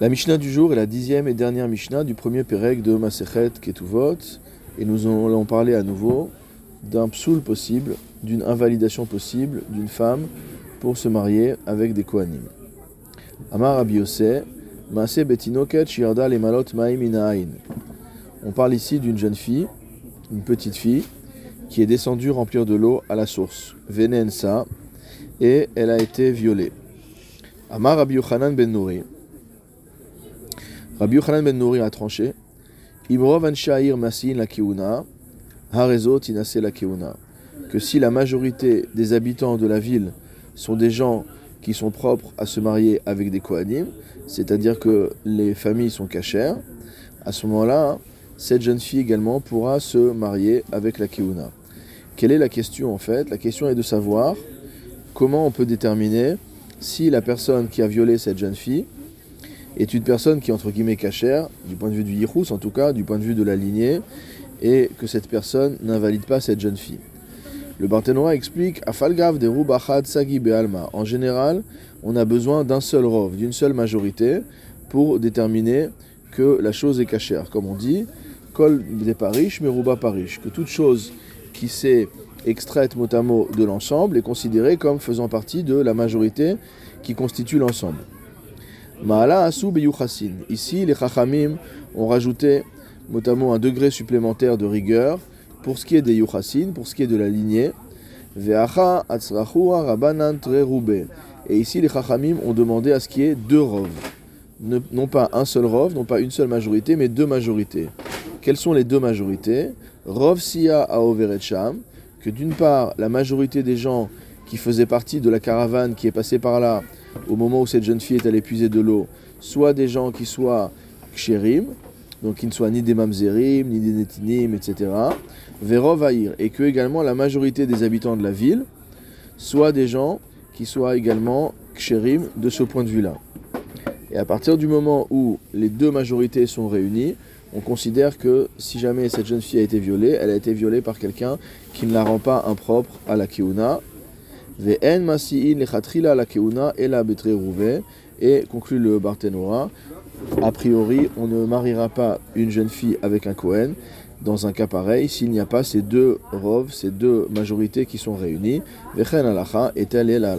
La Mishnah du jour est la dixième et dernière Mishnah du premier Pérec de Masechet Ketuvot. Et nous allons parler à nouveau d'un psoul possible, d'une invalidation possible d'une femme pour se marier avec des Kohanim. Amar On parle ici d'une jeune fille, une petite fille, qui est descendue remplir de l'eau à la source, Venensa, et elle a été violée. Amar ben Nouri. Rabbi Yochanan ben Nouri a tranché. Keuna. Que si la majorité des habitants de la ville sont des gens qui sont propres à se marier avec des Kohanim, c'est-à-dire que les familles sont cachères, à ce moment-là, cette jeune fille également pourra se marier avec la Keuna. Quelle est la question en fait? La question est de savoir comment on peut déterminer si la personne qui a violé cette jeune fille est une personne qui est entre guillemets cachère, du point de vue du Yichus en tout cas, du point de vue de la lignée, et que cette personne n'invalide pas cette jeune fille. Le Barthénora explique Afalgav de Sagi Be'alma. En général, on a besoin d'un seul rov, d'une seule majorité, pour déterminer que la chose est cachère. Comme on dit, Kol de Parish, Meruba Parish. Que toute chose qui s'est extraite mot à mot de l'ensemble est considérée comme faisant partie de la majorité qui constitue l'ensemble. Ma'ala asu Ici, les chachamim ont rajouté notamment un degré supplémentaire de rigueur pour ce qui est des yuchassin, pour ce qui est de la lignée. Ve'acha rabanan Et ici, les chachamim ont demandé à ce qu'il y ait deux rov. non pas un seul rov, non pas une seule majorité, mais deux majorités. Quelles sont les deux majorités? Rov siya aoverecham, que d'une part, la majorité des gens qui faisaient partie de la caravane qui est passée par là au moment où cette jeune fille est allée puiser de l'eau, soit des gens qui soient kshérim, donc qui ne soient ni des mamzerim, ni des netinim, etc. Verovaïr, et que également la majorité des habitants de la ville soient des gens qui soient également kshérim de ce point de vue-là. Et à partir du moment où les deux majorités sont réunies, on considère que si jamais cette jeune fille a été violée, elle a été violée par quelqu'un qui ne la rend pas impropre à la keuna, et conclut le Barthénora, a priori, on ne mariera pas une jeune fille avec un Kohen dans un cas pareil s'il n'y a pas ces deux rovs, ces deux majorités qui sont réunies. Vechen et est la.